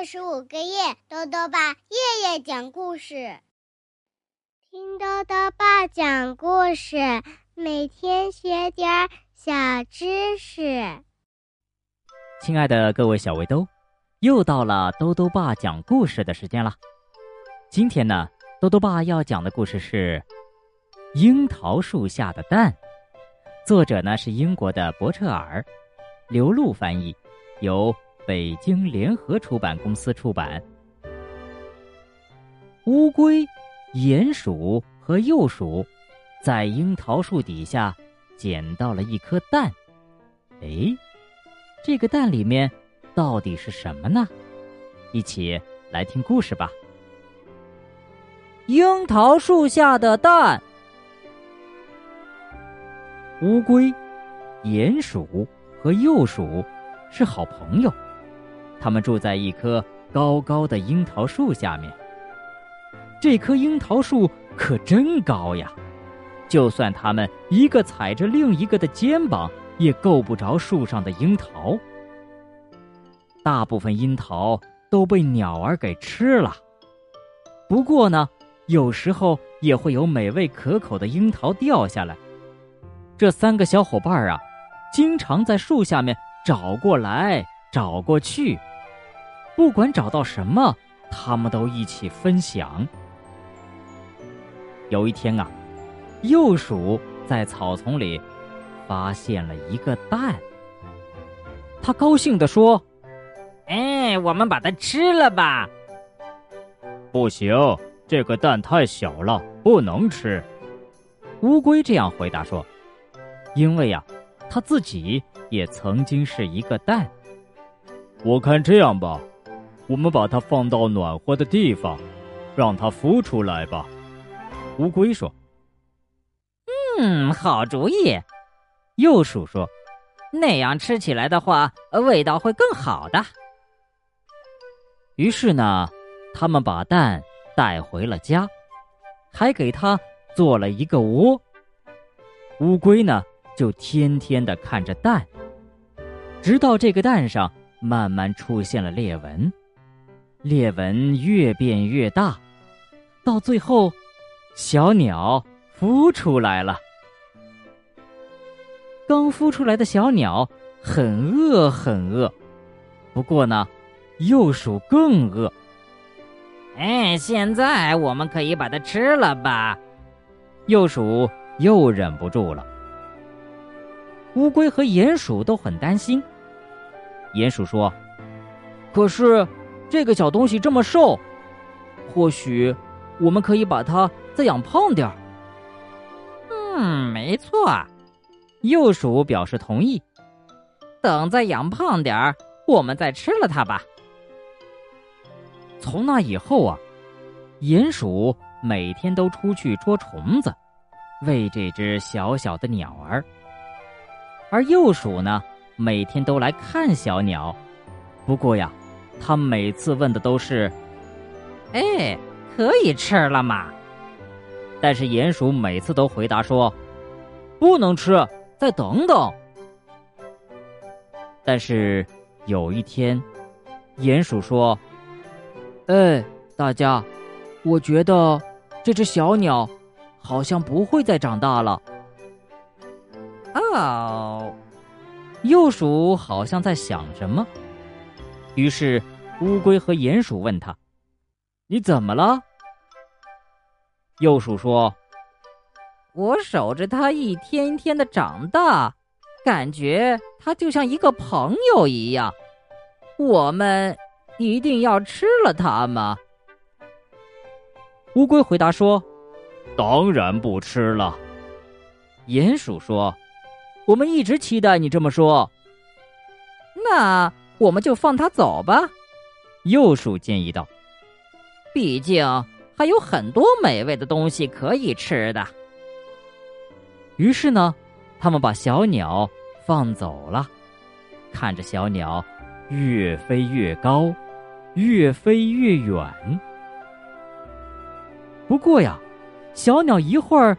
二十五个夜，豆豆爸夜夜讲故事，听豆豆爸讲故事，每天学点小知识。亲爱的各位小围兜，又到了豆豆爸讲故事的时间了。今天呢，豆豆爸要讲的故事是《樱桃树下的蛋》，作者呢是英国的伯彻尔，刘露翻译，由。北京联合出版公司出版。乌龟、鼹鼠和鼬鼠在樱桃树底下捡到了一颗蛋。哎，这个蛋里面到底是什么呢？一起来听故事吧。樱桃树下的蛋。乌龟、鼹鼠和鼬鼠是好朋友。他们住在一棵高高的樱桃树下面。这棵樱桃树可真高呀，就算他们一个踩着另一个的肩膀，也够不着树上的樱桃。大部分樱桃都被鸟儿给吃了，不过呢，有时候也会有美味可口的樱桃掉下来。这三个小伙伴啊，经常在树下面找过来找过去。不管找到什么，他们都一起分享。有一天啊，鼬鼠在草丛里发现了一个蛋，他高兴地说：“哎，我们把它吃了吧！”“不行，这个蛋太小了，不能吃。”乌龟这样回答说：“因为呀，它自己也曾经是一个蛋。”我看这样吧。我们把它放到暖和的地方，让它孵出来吧。”乌龟说。“嗯，好主意。”幼鼠说，“那样吃起来的话，味道会更好的。”于是呢，他们把蛋带回了家，还给它做了一个窝。乌龟呢，就天天的看着蛋，直到这个蛋上慢慢出现了裂纹。裂纹越变越大，到最后，小鸟孵出来了。刚孵出来的小鸟很饿很饿，不过呢，幼鼠更饿。哎，现在我们可以把它吃了吧？幼鼠又忍不住了。乌龟和鼹鼠都很担心。鼹鼠说：“可是。”这个小东西这么瘦，或许我们可以把它再养胖点儿。嗯，没错，幼鼠表示同意。等再养胖点儿，我们再吃了它吧。从那以后啊，鼹鼠每天都出去捉虫子，喂这只小小的鸟儿。而幼鼠呢，每天都来看小鸟。不过呀。他每次问的都是：“哎，可以吃了吗？”但是鼹鼠每次都回答说：“不能吃，再等等。”但是有一天，鼹鼠说：“哎，大家，我觉得这只小鸟好像不会再长大了。”哦，幼鼠好像在想什么。于是，乌龟和鼹鼠问他：“你怎么了？”幼鼠说：“我守着它一天一天的长大，感觉它就像一个朋友一样。我们一定要吃了它吗？”乌龟回答说：“当然不吃了。”鼹鼠说：“我们一直期待你这么说。”那。我们就放他走吧，幼鼠建议道。毕竟还有很多美味的东西可以吃的。于是呢，他们把小鸟放走了，看着小鸟越飞越高，越飞越远。不过呀，小鸟一会儿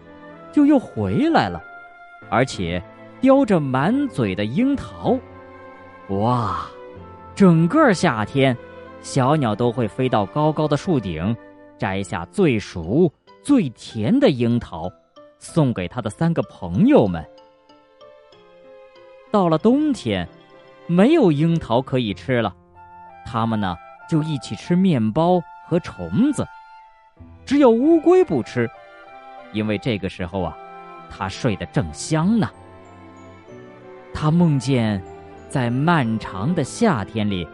就又回来了，而且叼着满嘴的樱桃。哇！整个夏天，小鸟都会飞到高高的树顶，摘下最熟、最甜的樱桃，送给他的三个朋友们。到了冬天，没有樱桃可以吃了，他们呢就一起吃面包和虫子。只有乌龟不吃，因为这个时候啊，它睡得正香呢。他梦见，在漫长的夏天里，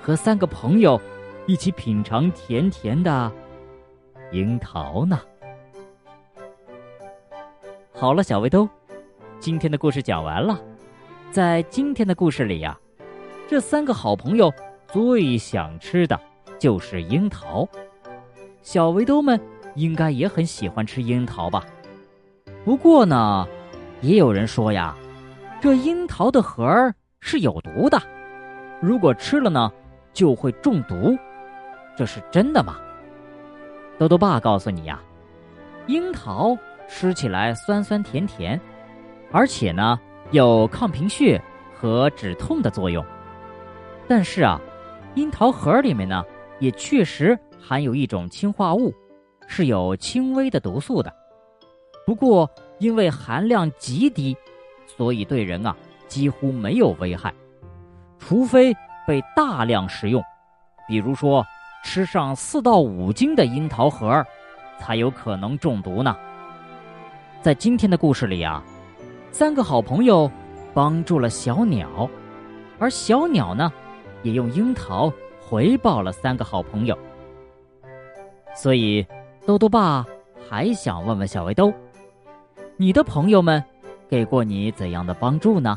和三个朋友一起品尝甜甜的樱桃呢。好了，小围兜，今天的故事讲完了。在今天的故事里呀，这三个好朋友最想吃的就是樱桃。小围兜们应该也很喜欢吃樱桃吧？不过呢，也有人说呀，这樱桃的核儿是有毒的，如果吃了呢，就会中毒。这是真的吗？豆豆爸告诉你呀，樱桃吃起来酸酸甜甜，而且呢。有抗贫血和止痛的作用，但是啊，樱桃核里面呢也确实含有一种氰化物，是有轻微的毒素的。不过因为含量极低，所以对人啊几乎没有危害，除非被大量食用，比如说吃上四到五斤的樱桃核，才有可能中毒呢。在今天的故事里啊。三个好朋友帮助了小鸟，而小鸟呢，也用樱桃回报了三个好朋友。所以，豆豆爸还想问问小围兜：你的朋友们给过你怎样的帮助呢？